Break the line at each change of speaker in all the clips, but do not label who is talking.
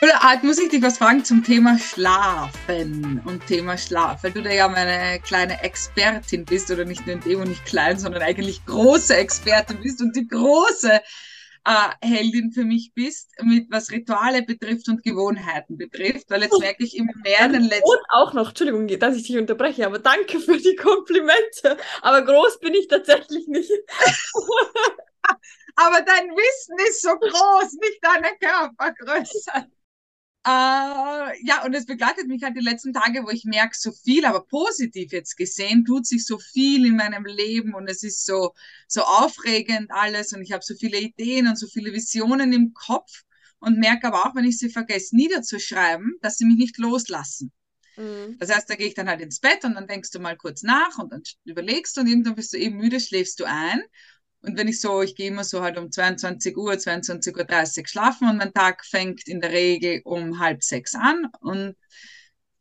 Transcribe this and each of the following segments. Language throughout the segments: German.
Oder Art, muss ich dich was fragen zum Thema Schlafen und Thema Schlaf, weil du da ja meine kleine Expertin bist oder nicht nur in dem und nicht klein, sondern eigentlich große Expertin bist und die große äh, Heldin für mich bist, mit was Rituale betrifft und Gewohnheiten betrifft, weil jetzt oh. merke ich immer mehr in den letzten...
Und auch noch, Entschuldigung, dass ich dich unterbreche, aber danke für die Komplimente. Aber groß bin ich tatsächlich nicht.
aber dein Wissen ist so groß, nicht deine Körpergröße. Äh, ja, und es begleitet mich halt die letzten Tage, wo ich merke, so viel, aber positiv jetzt gesehen, tut sich so viel in meinem Leben und es ist so, so aufregend alles und ich habe so viele Ideen und so viele Visionen im Kopf und merke aber auch, wenn ich sie vergesse niederzuschreiben, dass sie mich nicht loslassen. Mhm. Das heißt, da gehe ich dann halt ins Bett und dann denkst du mal kurz nach und dann überlegst du und irgendwann bist du eben müde, schläfst du ein und wenn ich so, ich gehe immer so halt um 22 Uhr, 22.30 Uhr schlafen und mein Tag fängt in der Regel um halb sechs an. Und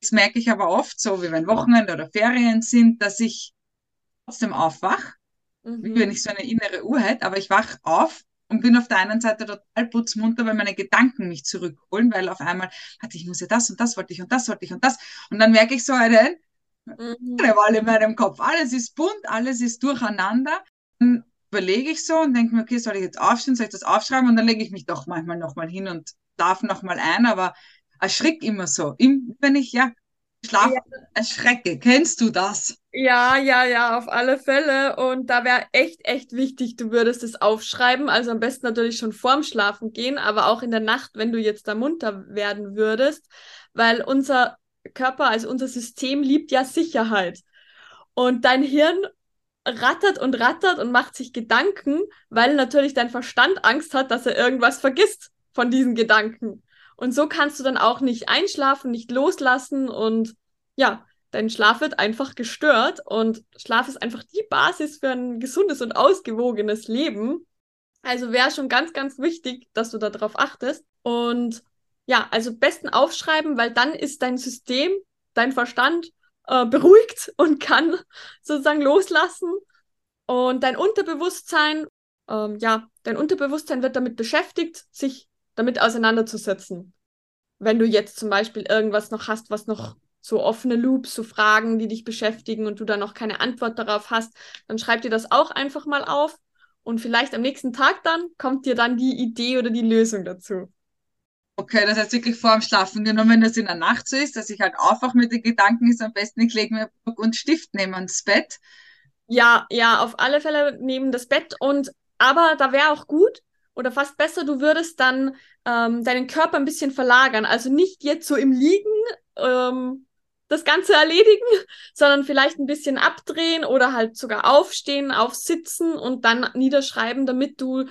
das merke ich aber oft, so wie wenn Wochenende oder Ferien sind, dass ich trotzdem aufwach, mhm. wie wenn ich so eine innere Uhr hätte, aber ich wach auf und bin auf der einen Seite total putzmunter, weil meine Gedanken mich zurückholen, weil auf einmal hatte ich muss ja das und das wollte ich und das wollte ich und das. Und dann merke ich so einen mhm. Wall in meinem Kopf. Alles ist bunt, alles ist durcheinander. Und überlege ich so und denke mir, okay, soll ich jetzt aufstehen, soll ich das aufschreiben? Und dann lege ich mich doch manchmal nochmal hin und darf nochmal ein, aber erschrick immer so. Wenn ich ja schlafe, ja. erschrecke. Kennst du das?
Ja, ja, ja, auf alle Fälle. Und da wäre echt, echt wichtig, du würdest es aufschreiben. Also am besten natürlich schon vorm Schlafen gehen, aber auch in der Nacht, wenn du jetzt da munter werden würdest, weil unser Körper, also unser System liebt ja Sicherheit. Und dein Hirn rattert und rattert und macht sich Gedanken, weil natürlich dein Verstand Angst hat, dass er irgendwas vergisst von diesen Gedanken. Und so kannst du dann auch nicht einschlafen, nicht loslassen und ja, dein Schlaf wird einfach gestört und Schlaf ist einfach die Basis für ein gesundes und ausgewogenes Leben. Also wäre schon ganz, ganz wichtig, dass du darauf achtest. Und ja, also besten aufschreiben, weil dann ist dein System, dein Verstand äh, beruhigt und kann sozusagen loslassen. Und dein Unterbewusstsein, ähm, ja, dein Unterbewusstsein wird damit beschäftigt, sich damit auseinanderzusetzen. Wenn du jetzt zum Beispiel irgendwas noch hast, was noch so offene Loops, so Fragen, die dich beschäftigen und du da noch keine Antwort darauf hast, dann schreib dir das auch einfach mal auf und vielleicht am nächsten Tag dann kommt dir dann die Idee oder die Lösung dazu.
Okay, das heißt wirklich vor dem Schlafen gehen. Und wenn das in der Nacht so ist, dass ich halt aufwache mit den Gedanken, ist am besten, ich lege mir Block und Stift neben ans Bett.
Ja, ja, auf alle Fälle neben das Bett. Und aber da wäre auch gut oder fast besser, du würdest dann ähm, deinen Körper ein bisschen verlagern. Also nicht jetzt so im Liegen ähm, das Ganze erledigen, sondern vielleicht ein bisschen abdrehen oder halt sogar aufstehen, aufsitzen und dann niederschreiben, damit du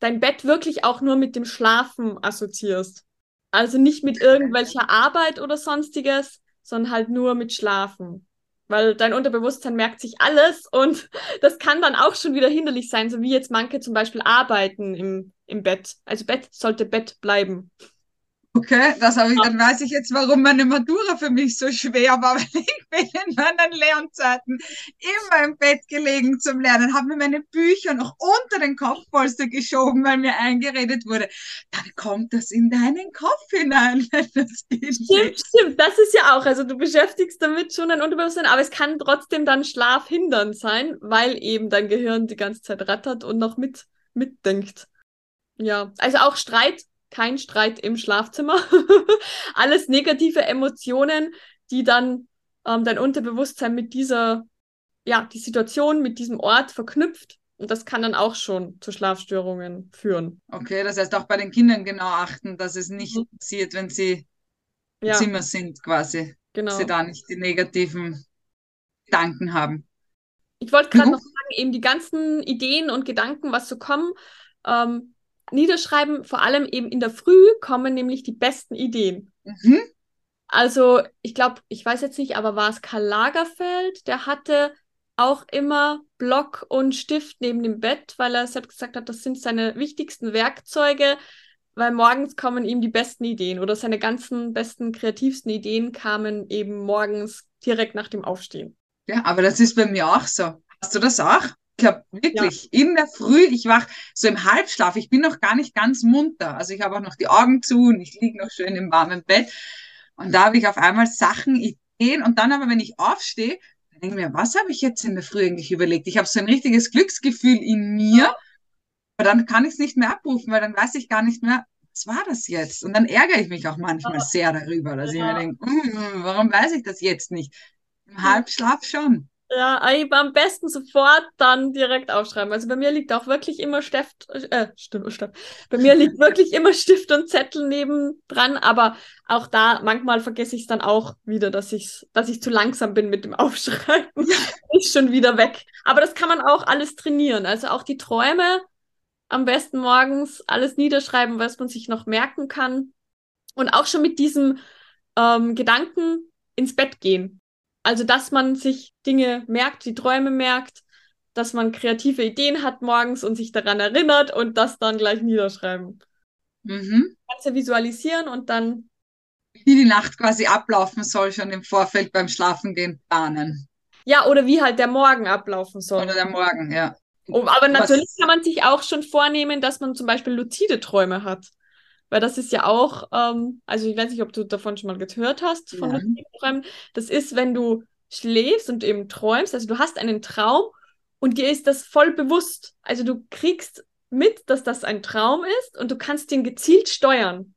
dein Bett wirklich auch nur mit dem Schlafen assoziierst. Also nicht mit irgendwelcher Arbeit oder sonstiges, sondern halt nur mit Schlafen. Weil dein Unterbewusstsein merkt sich alles und das kann dann auch schon wieder hinderlich sein, so wie jetzt manche zum Beispiel arbeiten im, im Bett. Also Bett sollte Bett bleiben.
Okay, das habe ich, dann weiß ich jetzt, warum meine Matura für mich so schwer war, weil ich bin in meinen Lernzeiten immer im Bett gelegen zum Lernen, habe mir meine Bücher noch unter den Kopfpolster geschoben, weil mir eingeredet wurde, dann kommt das in deinen Kopf hinein, wenn das.
Stimmt, stimmt, das ist ja auch, also du beschäftigst damit schon dein Unterbewusstsein, aber es kann trotzdem dann schlafhindernd sein, weil eben dein Gehirn die ganze Zeit rattert und noch mit, mitdenkt. Ja, also auch Streit kein Streit im Schlafzimmer. Alles negative Emotionen, die dann ähm, dein Unterbewusstsein mit dieser, ja, die Situation, mit diesem Ort verknüpft. Und das kann dann auch schon zu Schlafstörungen führen.
Okay, das heißt auch bei den Kindern genau achten, dass es nicht mhm. passiert, wenn sie im ja. Zimmer sind, quasi. Genau. Dass sie da nicht die negativen Gedanken haben.
Ich wollte gerade mhm. noch sagen, eben die ganzen Ideen und Gedanken, was so kommen, ähm, niederschreiben, vor allem eben in der Früh kommen nämlich die besten Ideen. Mhm. Also, ich glaube, ich weiß jetzt nicht, aber war es Karl Lagerfeld, der hatte auch immer Block und Stift neben dem Bett, weil er selbst gesagt hat, das sind seine wichtigsten Werkzeuge, weil morgens kommen ihm die besten Ideen oder seine ganzen besten, kreativsten Ideen kamen eben morgens direkt nach dem Aufstehen.
Ja, aber das ist bei mir auch so. Hast du das auch? Ich habe wirklich ja. in der Früh, ich wach so im Halbschlaf, ich bin noch gar nicht ganz munter. Also ich habe auch noch die Augen zu und ich liege noch schön im warmen Bett. Und da habe ich auf einmal Sachen, Ideen. Und dann aber, wenn ich aufstehe, dann denke ich mir, was habe ich jetzt in der Früh eigentlich überlegt? Ich habe so ein richtiges Glücksgefühl in mir. Aber dann kann ich es nicht mehr abrufen, weil dann weiß ich gar nicht mehr, was war das jetzt? Und dann ärgere ich mich auch manchmal sehr darüber, dass ja. ich mir denke, mm, warum weiß ich das jetzt nicht? Im Halbschlaf schon.
Ja, am besten sofort dann direkt aufschreiben. Also bei mir liegt auch wirklich immer Stift, äh, Stift, Stift. Bei mir liegt wirklich immer Stift und Zettel neben dran, aber auch da manchmal vergesse ich es dann auch wieder, dass ich dass ich zu langsam bin mit dem Aufschreiben. Ist schon wieder weg. Aber das kann man auch alles trainieren. Also auch die Träume am besten morgens alles niederschreiben, was man sich noch merken kann und auch schon mit diesem ähm, Gedanken ins Bett gehen. Also, dass man sich Dinge merkt, die Träume merkt, dass man kreative Ideen hat morgens und sich daran erinnert und das dann gleich niederschreiben. Mhm. Kannst ja visualisieren und dann.
Wie die Nacht quasi ablaufen soll, schon im Vorfeld beim Schlafengehen planen.
Ja, oder wie halt der Morgen ablaufen soll.
Oder der Morgen, ja.
Oh, aber natürlich Was? kann man sich auch schon vornehmen, dass man zum Beispiel luzide Träume hat. Weil das ist ja auch, ähm, also ich weiß nicht, ob du davon schon mal gehört hast, von ja. Träumen. Das ist, wenn du schläfst und eben träumst, also du hast einen Traum und dir ist das voll bewusst. Also du kriegst mit, dass das ein Traum ist und du kannst den gezielt steuern.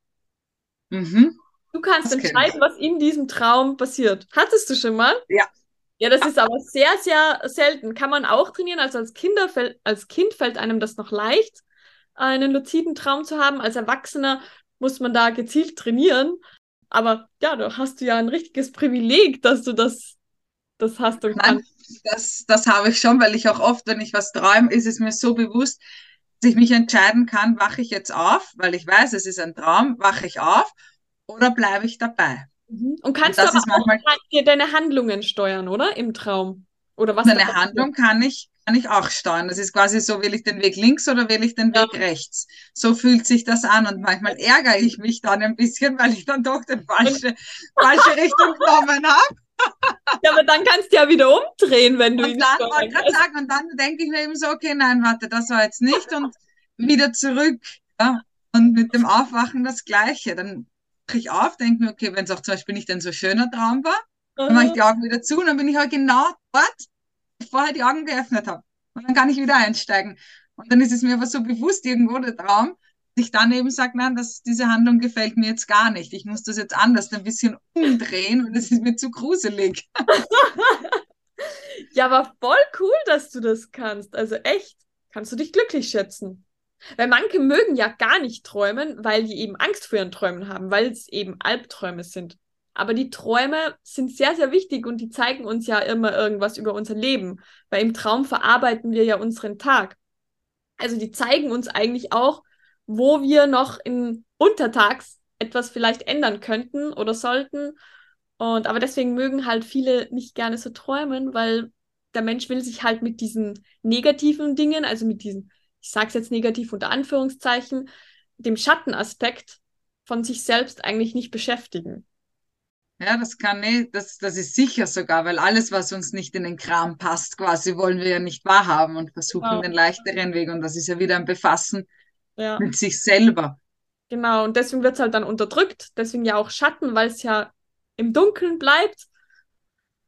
Mhm. Du kannst das entscheiden, was in diesem Traum passiert. Hattest du schon mal?
Ja.
Ja, das ist aber sehr, sehr selten. Kann man auch trainieren. Also als, Kinder, als Kind fällt einem das noch leicht einen luziden Traum zu haben. Als Erwachsener muss man da gezielt trainieren. Aber ja, du hast du ja ein richtiges Privileg, dass du das, das hast und
Nein, kannst. Das, das habe ich schon, weil ich auch oft, wenn ich was träume, ist es mir so bewusst, dass ich mich entscheiden kann, wache ich jetzt auf, weil ich weiß, es ist ein Traum, wache ich auf oder bleibe ich dabei.
Mhm. Und kannst und du aber auch deine Handlungen steuern, oder? Im Traum? Oder was?
Eine Handlung kann ich, kann ich auch steuern. Das ist quasi so, will ich den Weg links oder will ich den Weg rechts? So fühlt sich das an und manchmal ärgere ich mich dann ein bisschen, weil ich dann doch die falsche, falsche Richtung genommen habe.
Ja, aber dann kannst du ja wieder umdrehen, wenn du
und ihn dann, wollte sagen, Und dann denke ich mir eben so, okay, nein, warte, das war jetzt nicht und wieder zurück. Ja? Und mit dem Aufwachen das Gleiche. Dann wache ich auf, denke mir, okay, wenn es auch zum Beispiel nicht ein so schöner Traum war, dann mache ich die Augen wieder zu und dann bin ich halt genau dort, vorher die Augen geöffnet habe. Und dann kann ich wieder einsteigen. Und dann ist es mir aber so bewusst irgendwo der Traum, dass ich dann eben sage, nein, das, diese Handlung gefällt mir jetzt gar nicht. Ich muss das jetzt anders ein bisschen umdrehen und es ist mir zu gruselig.
ja, aber voll cool, dass du das kannst. Also echt, kannst du dich glücklich schätzen. Weil manche mögen ja gar nicht träumen, weil die eben Angst vor ihren Träumen haben, weil es eben Albträume sind. Aber die Träume sind sehr, sehr wichtig und die zeigen uns ja immer irgendwas über unser Leben, weil im Traum verarbeiten wir ja unseren Tag. Also die zeigen uns eigentlich auch, wo wir noch in Untertags etwas vielleicht ändern könnten oder sollten. Und aber deswegen mögen halt viele nicht gerne so träumen, weil der Mensch will sich halt mit diesen negativen Dingen, also mit diesen, ich sage es jetzt negativ unter Anführungszeichen, dem Schattenaspekt von sich selbst eigentlich nicht beschäftigen.
Ja, das kann nicht, das, das ist sicher sogar, weil alles, was uns nicht in den Kram passt, quasi wollen wir ja nicht wahrhaben und versuchen genau. den leichteren Weg. Und das ist ja wieder ein Befassen ja. mit sich selber.
Genau, und deswegen wird es halt dann unterdrückt, deswegen ja auch Schatten, weil es ja im Dunkeln bleibt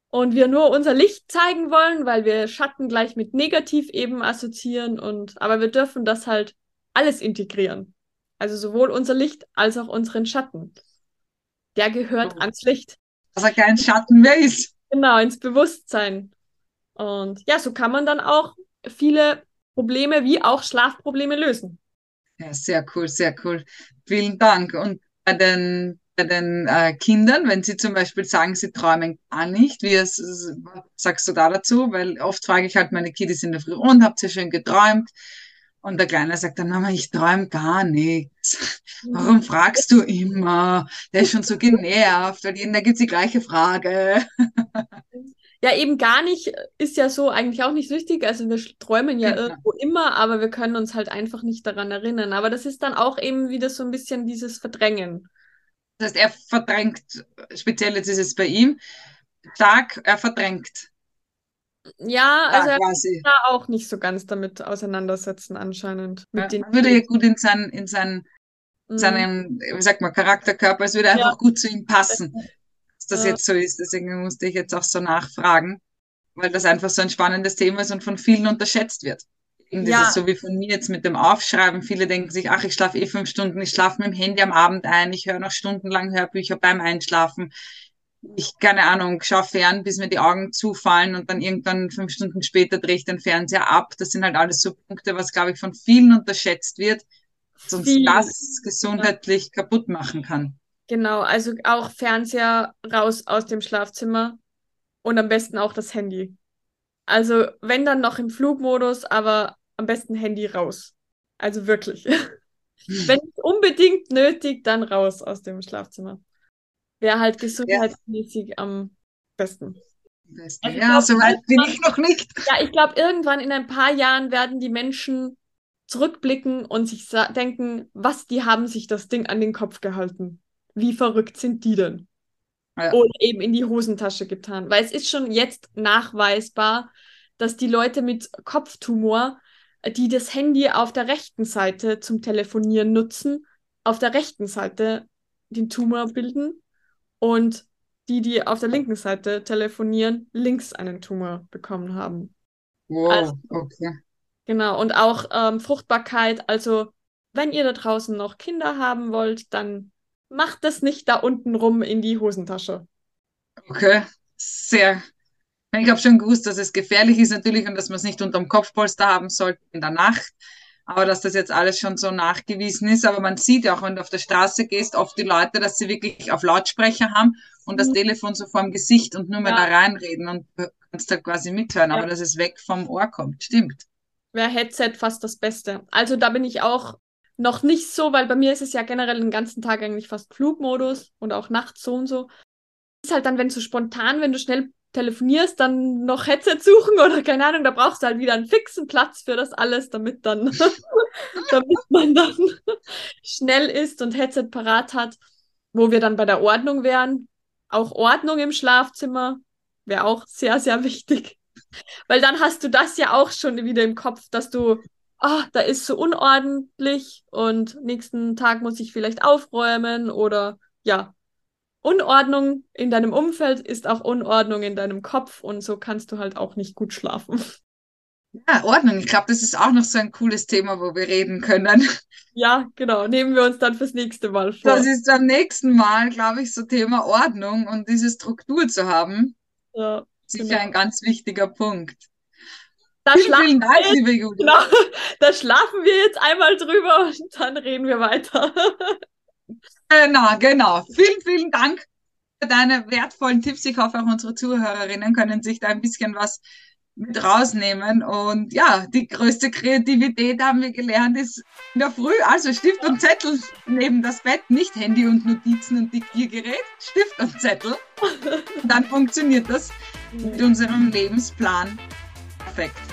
und wir nur unser Licht zeigen wollen, weil wir Schatten gleich mit negativ eben assoziieren und aber wir dürfen das halt alles integrieren. Also sowohl unser Licht als auch unseren Schatten der gehört oh. ans Licht.
Dass er kein Schatten mehr ist.
Genau, ins Bewusstsein. Und ja, so kann man dann auch viele Probleme wie auch Schlafprobleme lösen.
Ja, sehr cool, sehr cool. Vielen Dank. Und bei den, bei den äh, Kindern, wenn sie zum Beispiel sagen, sie träumen gar nicht, wie es, was sagst du da dazu? Weil oft frage ich halt meine Kiddies in der Früh, und habt ihr schön geträumt? Und der Kleine sagt dann, Mama, ich träume gar nichts. Warum mhm. fragst du immer? Der ist schon so genervt, weil jeden, da gibt es die gleiche Frage.
Ja, eben gar nicht ist ja so eigentlich auch nicht richtig. Also wir träumen ja genau. irgendwo immer, aber wir können uns halt einfach nicht daran erinnern. Aber das ist dann auch eben wieder so ein bisschen dieses Verdrängen.
Das heißt, er verdrängt, speziell jetzt ist es bei ihm, stark, er verdrängt
Ja, also ja, er kann da auch nicht so ganz damit auseinandersetzen, anscheinend. Mit
ja, würde ja gut in, sein, in sein, mhm. seinem, wie sagt man, Charakterkörper, es würde einfach ja. gut zu ihm passen, dass das jetzt so ist. Deswegen musste ich jetzt auch so nachfragen, weil das einfach so ein spannendes Thema ist und von vielen unterschätzt wird. Und das ja. ist so wie von mir jetzt mit dem Aufschreiben. Viele denken sich, ach, ich schlafe eh fünf Stunden, ich schlafe mit dem Handy am Abend ein, ich höre noch stundenlang Hörbücher beim Einschlafen. Ich, keine Ahnung, schaue fern, bis mir die Augen zufallen und dann irgendwann fünf Stunden später drehe ich den Fernseher ab. Das sind halt alles so Punkte, was, glaube ich, von vielen unterschätzt wird, sonst Viel. das gesundheitlich ja. kaputt machen kann.
Genau, also auch Fernseher raus aus dem Schlafzimmer und am besten auch das Handy. Also wenn dann noch im Flugmodus, aber am besten Handy raus. Also wirklich. Wenn unbedingt nötig, dann raus aus dem Schlafzimmer. Wäre halt gesundheitsmäßig ja. am besten.
besten. Also ja, soweit bin ich noch nicht.
Ja, ich glaube, irgendwann in ein paar Jahren werden die Menschen zurückblicken und sich denken, was, die haben sich das Ding an den Kopf gehalten. Wie verrückt sind die denn? Ja. Oder eben in die Hosentasche getan. Weil es ist schon jetzt nachweisbar, dass die Leute mit Kopftumor die das Handy auf der rechten Seite zum Telefonieren nutzen, auf der rechten Seite den Tumor bilden und die, die auf der linken Seite telefonieren, links einen Tumor bekommen haben.
Wow, also, okay.
Genau, und auch ähm, Fruchtbarkeit. Also, wenn ihr da draußen noch Kinder haben wollt, dann macht das nicht da unten rum in die Hosentasche.
Okay, sehr ich habe schon gewusst, dass es gefährlich ist natürlich und dass man es nicht unterm Kopfpolster haben sollte in der Nacht. Aber dass das jetzt alles schon so nachgewiesen ist. Aber man sieht ja auch, wenn du auf der Straße gehst, oft die Leute, dass sie wirklich auf Lautsprecher haben und das mhm. Telefon so vor dem Gesicht und nur mehr ja. da reinreden und du kannst da quasi mithören, ja. aber dass es weg vom Ohr kommt. Stimmt.
Wäre Headset fast das Beste. Also da bin ich auch noch nicht so, weil bei mir ist es ja generell den ganzen Tag eigentlich fast Flugmodus und auch nachts so und so. Ist halt dann, wenn so spontan, wenn du schnell telefonierst, dann noch Headset suchen oder keine Ahnung, da brauchst du halt wieder einen fixen Platz für das alles, damit dann, damit man dann schnell ist und Headset parat hat, wo wir dann bei der Ordnung wären. Auch Ordnung im Schlafzimmer wäre auch sehr, sehr wichtig. Weil dann hast du das ja auch schon wieder im Kopf, dass du, ah, oh, da ist so unordentlich und nächsten Tag muss ich vielleicht aufräumen oder ja, Unordnung in deinem Umfeld ist auch Unordnung in deinem Kopf und so kannst du halt auch nicht gut schlafen.
Ja, Ordnung. Ich glaube, das ist auch noch so ein cooles Thema, wo wir reden können.
Ja, genau. Nehmen wir uns dann fürs nächste Mal vor.
Das ist beim nächsten Mal, glaube ich, so Thema Ordnung und diese Struktur zu haben. Ja. Sicher genau. ein ganz wichtiger Punkt.
Da vielen, vielen Dank, liebe Judith. Genau, da schlafen wir jetzt einmal drüber und dann reden wir weiter.
Genau, genau. Vielen, vielen Dank für deine wertvollen Tipps. Ich hoffe, auch unsere Zuhörerinnen können sich da ein bisschen was mit rausnehmen. Und ja, die größte Kreativität haben wir gelernt, ist in der Früh, also Stift und Zettel neben das Bett, nicht Handy und Notizen und Diktiergerät, Stift und Zettel. Dann funktioniert das mit unserem Lebensplan perfekt.